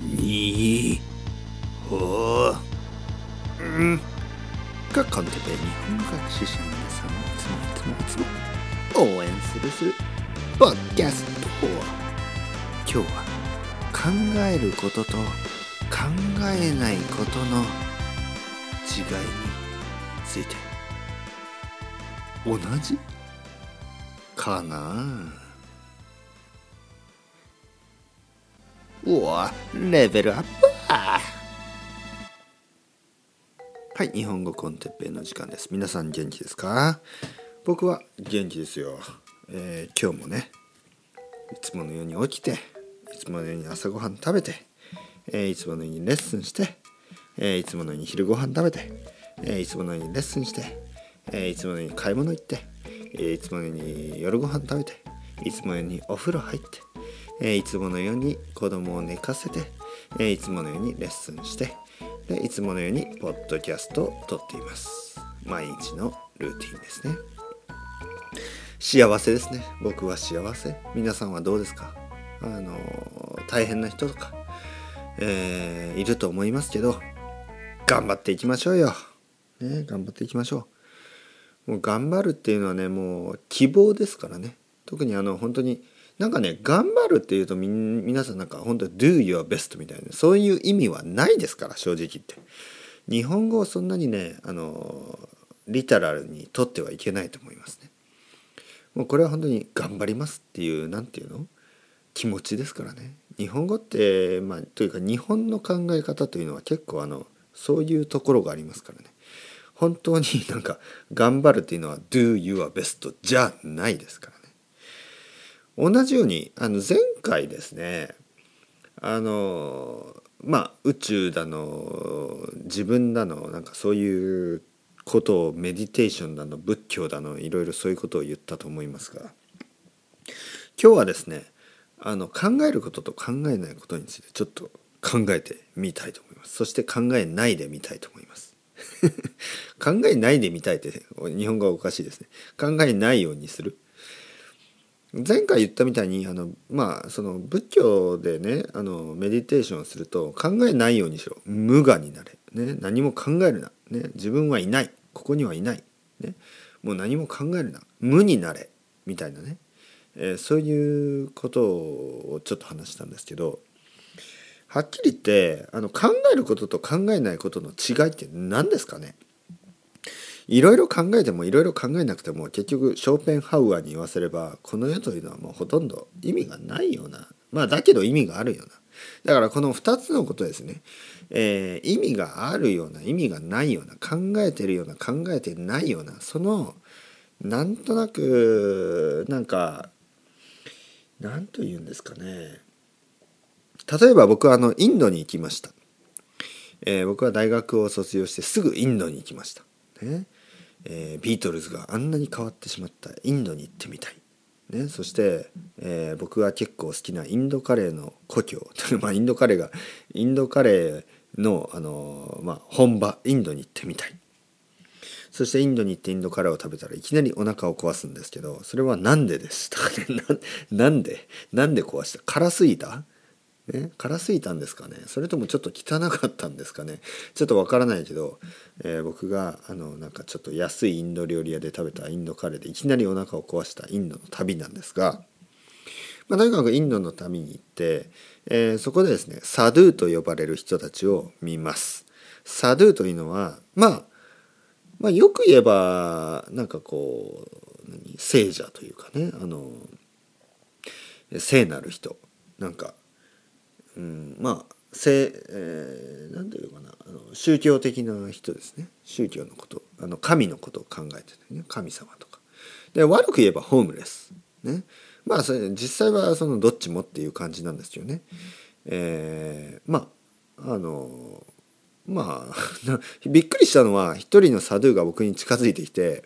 にほうん。がコンテペ日本語学習者の皆さんをいつもいつもいつも応援するするポッキャスト今日は考えることと考えないことの違いについて同じかなうわレベルアップはい日本語コンテッペイの時間です。皆さん元気ですか？僕は元気ですよ、えー、今日もねいつものように起きていつものように朝ごはん食べて、えー、いつものようにレッスンして、えー、いつものように昼ごはん食べて、えいつものようにレッスンして、えいつものように買い物行って、えいつものように夜ご飯食べていつものようにお風呂入ってえー、いつものように子供を寝かせて、えー、いつものようにレッスンしてでいつものようにポッドキャストを撮っています。毎日のルーティンですね。幸せですね。僕は幸せ。皆さんはどうですか？あの大変な人とか、えー、いると思いますけど頑張っていきましょうよ、ね、頑張っていきましょう。もう頑張るっていうのはねもう希望ですからね。特にあの本当になんかね頑張るっていうとみ皆さんなんか本当 do your best みたいなそういう意味はないですから正直言って。日本語をそんなにねあのリタラルにとってはいけないと思いますね。もうこれは本当に頑張りますっていう何て言うの？気持ちですからね。日本語ってまあというか日本の考え方というのは結構あのそういうところがありますからね。本当になんか頑張るっていうのは do your best じゃないですから。同じようにあの前回ですねあのまあ宇宙だの自分だのなんかそういうことをメディテーションだの仏教だのいろいろそういうことを言ったと思いますが今日はですねあの考えることと考えないことについてちょっと考えてみたいと思います。そして考えないでみたいと思います。考えないでみたいって日本語はおかしいですね。考えないようにする。前回言ったみたいにあのまあその仏教でねあのメディテーションすると考えないようにしろ。無我になれ、ね、何も考えるな、ね、自分はいない。ここにはいない、ね、もう何も考えるな。無になれ。みたいなね、えー、そういうことをちょっと話したんですけどはっきり言ってあの考えることと考えないことの違いって何ですかね？いろいろ考えてもいろいろ考えなくても結局ショーペンハウアーに言わせればこの世というのはもうほとんど意味がないようなまあだけど意味があるような。だからこの2つのことですね、えー、意味があるような意味がないような考えてるような考えてないようなそのなんとなくなんか何と言うんですかね。例えば僕はあのインドに行きました、えー、僕は大学を卒業してすぐインドに行きました。ね。えー、ビートルズがあんなに変わってしまったインドに行ってみたい、ね、そして、えー、僕が結構好きなインドカレーの故郷。まあインドカレーがインドカレーの、あのまあ、本場インドに行ってみたい。そしてインドに行ってインドカレーを食べたらいきなりお腹を壊すんですけどそれは何ででしたかねなんで なんで壊した？辛すぎた？ね、辛すぎたんですかね？それともちょっと汚かったんですかね？ちょっとわからないけど、えー、僕があのなんかちょっと安いインド料理屋で食べたインドカレーでいきなりお腹を壊したインドの旅なんですが、まあ、とにかくインドの旅に行って、えー、そこでですねサドゥと呼ばれる人たちを見ます。サドゥというのは、まあ、まあよく言えばなんかこう何？聖者というかねあの聖なる人。なんかうん、まあせ、えー、なんていうかなあの宗教的な人ですね。宗教のことあの神のことを考えてるね神様とか。で悪く言えばホームレス。ね。まあそれ実際はそのどっちもっていう感じなんですよね。えー、まああのまあ びっくりしたのは一人のサドゥが僕に近づいてきて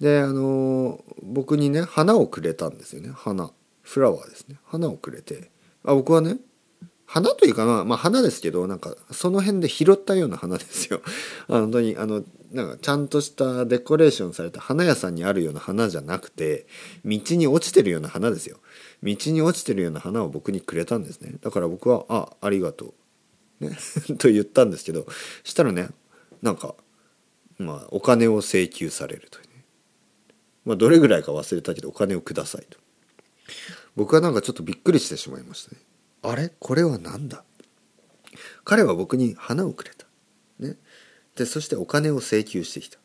であの僕にね花をくれたんですよね。花。フラワーですね。花をくれて。あ僕はね花というかな、まあ花ですけど、なんかその辺で拾ったような花ですよ。本当に、あの、なんかちゃんとしたデコレーションされた花屋さんにあるような花じゃなくて、道に落ちてるような花ですよ。道に落ちてるような花を僕にくれたんですね。だから僕は、あ、ありがとう。ね。と言ったんですけど、したらね、なんか、まあ、お金を請求されるというね。まあ、どれぐらいか忘れたけど、お金をくださいと。僕はなんかちょっとびっくりしてしまいましたね。あれ？これは何だ？彼は僕に花をくれた。ね。で、そしてお金を請求してきた。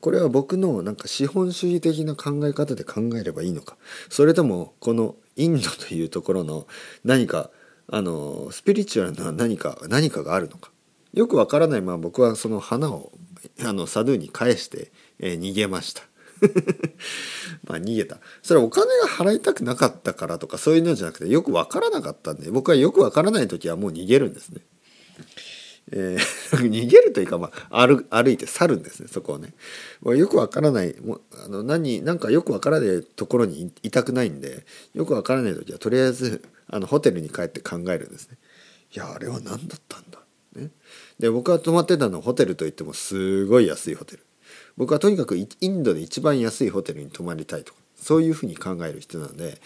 これは僕のなんか資本主義的な考え方で考えればいいのか。それともこのインドというところの何かあのスピリチュアルな何か何かがあるのか。よくわからないまま僕はその花をあのサドゥに返して、えー、逃げました。まあ逃げた。それお金が払いたくなかったからとかそういうのじゃなくてよくわからなかったんで僕はよくわからない時はもう逃げるんですね。えー、逃げるというか、まあ、歩歩いて去るんですねそこをね。もうよくわからないもうあの何なんかよくわからないところにいたくないんでよくわからない時はとりあえずあのホテルに帰って考えるんですね。いやあれは何だったんだ？ね、で僕が泊まってたのはホテルといってもすごい安いホテル。僕はとにかくインドで一番安いホテルに泊まりたいとかそういうふうに考える人なので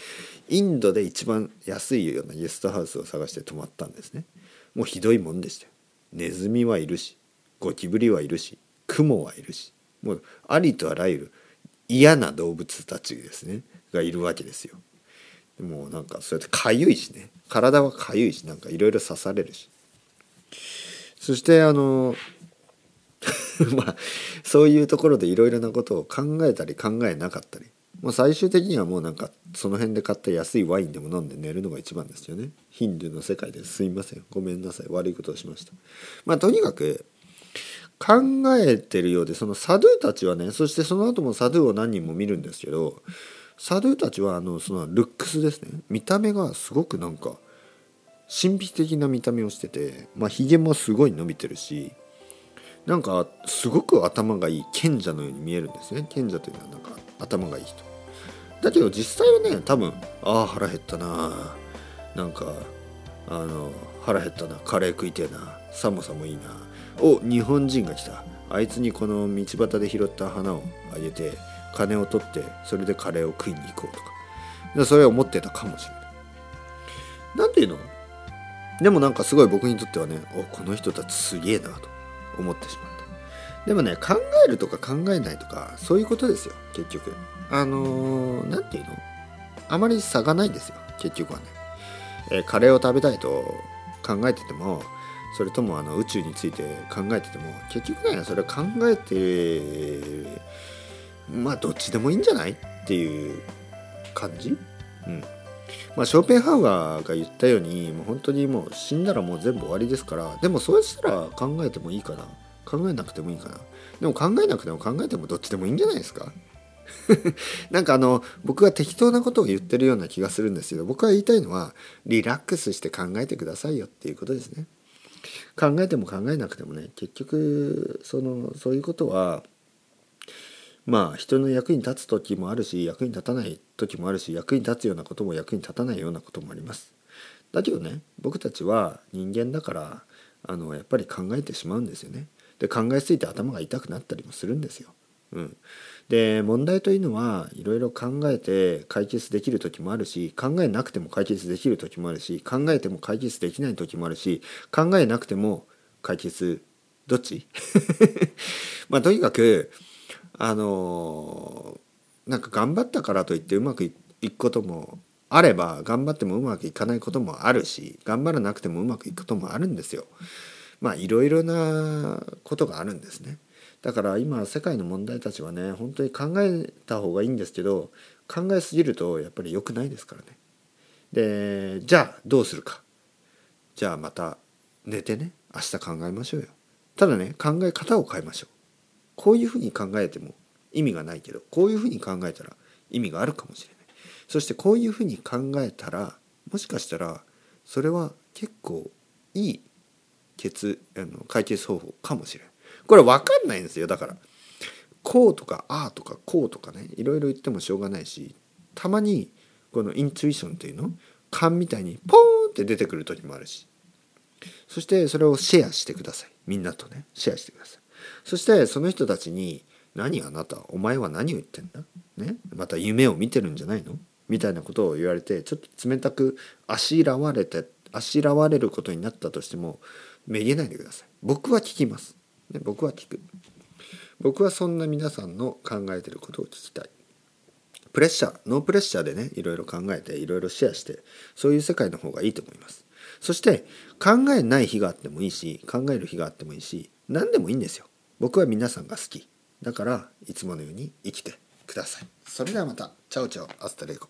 インドで一番安いようなゲストハウスを探して泊まったんですね。もうひどいもんでしたよ。ネズミはいるしゴキブリはいるしクモはいるしもうありとあらゆる嫌な動物たちですねがいるわけですよ。もうなんかそうやってかゆいしね。体はかゆいしなんかいろいろ刺されるし。そしてあの まあそういうところでいろいろなことを考えたり考えなかったり。もう最終的にはもうなんかその辺で買った安いワインでも飲んで寝るのが一番ですよね。ヒンドゥーの世界ですいません。ごめんなさい。悪いことをしました。まあとにかく考えてるようでそのサドゥたちはねそしてその後もサドゥを何人も見るんですけどサドゥたちはあのそのルックスですね。見た目がすごくなんか神秘的な見た目をしててまあひげもすごい伸びてるしなんかすごく頭がいい賢者のように見えるんですね。賢者というのはなんか頭がいい人。だけど実際はね多分ああ腹減ったななんかあの腹減ったな。カレー食いてえな。寒さもいいな。お日本人が来た。あいつにこの道端で拾った花をあげて金を取ってそれでカレーを食いに行こうとか。それは思ってたかもしれない。なんていうの？でもなんかすごい僕にとってはねおこの人たちすげえなと。思ってしまった。でもね考えるとか考えないとかそういうことですよ結局。あの何、て言うの？あまり差がないんですよ結局はね、えー、カレーを食べたいと考えててもそれともあの宇宙について考えてても結局ねそれは考えてまあどっちでもいいんじゃない？っていう感じ？うん。まあ、ショーペンハウアーが言ったようにもう本当にもう死んだらもう全部終わりですからでもそうしたら考えてもいいかな。考えなくてもいいかな。でも考えなくても考えてもどっちでもいいんじゃないですか。なんかあの僕が適当なことを言ってるような気がするんですけど僕は言いたいのはリラックスして考えてくださいよっていうことですね。考えても考えなくてもね結局そのそういうことはまあ人の役に立つ時もあるし役に立たない時もあるし役に立つようなことも役に立たないようなこともあります。だけどね僕たちは人間だからあのやっぱり考えてしまうんですよね。で考えすぎて頭が痛くなったりもするんですよ。うん、で問題というのはいろいろ考えて解決できる時もあるし考えなくても解決できる時もあるし考えても解決できない時もあるし考えなくても解決どっち？まあとにかくあのなんか頑張ったからといってうまくいくこともあれば頑張ってもうまくいかないこともあるし頑張らなくてもうまくいくこともあるんですよ。まあいろいろなことがあるんですね。だから今世界の問題たちはね本当に考えた方がいいんですけど考えすぎるとやっぱり良くないですからね。でじゃあどうするか。じゃあまた寝てね明日考えましょうよ。ただね考え方を変えましょう。こういうふうに考えても意味がないけどこういうふうに考えたら意味があるかもしれない。そしてこういうふうに考えたらもしかしたらそれは結構いい決あの解決方法かもしれない。これ分かんないんですよ。だからこうとかああとかこうとかねいろいろ言ってもしょうがないしたまにこのインツイションっていうの勘みたいにポーンって出てくる時もあるし。そしてそれをシェアしてください。みんなとねシェアしてください。そしてその人たちに「何あなたお前は何を言ってんだ?」ね？また夢を見てるんじゃないの？みたいなことを言われてちょっと冷たくあしらわれてあしらわれることになったとしてもめげないでください。僕は聞きます、ね、僕は聞く。僕はそんな皆さんの考えてることを聞きたい。プレッシャーノープレッシャーでねいろいろ考えていろいろシェアしてそういう世界の方がいいと思います。そして考えない日があってもいいし考える日があってもいいし何でもいいんですよ。僕は皆さんが好き。だからいつものように生きてください。それではまた。チャオチャオ。アスタレイコ。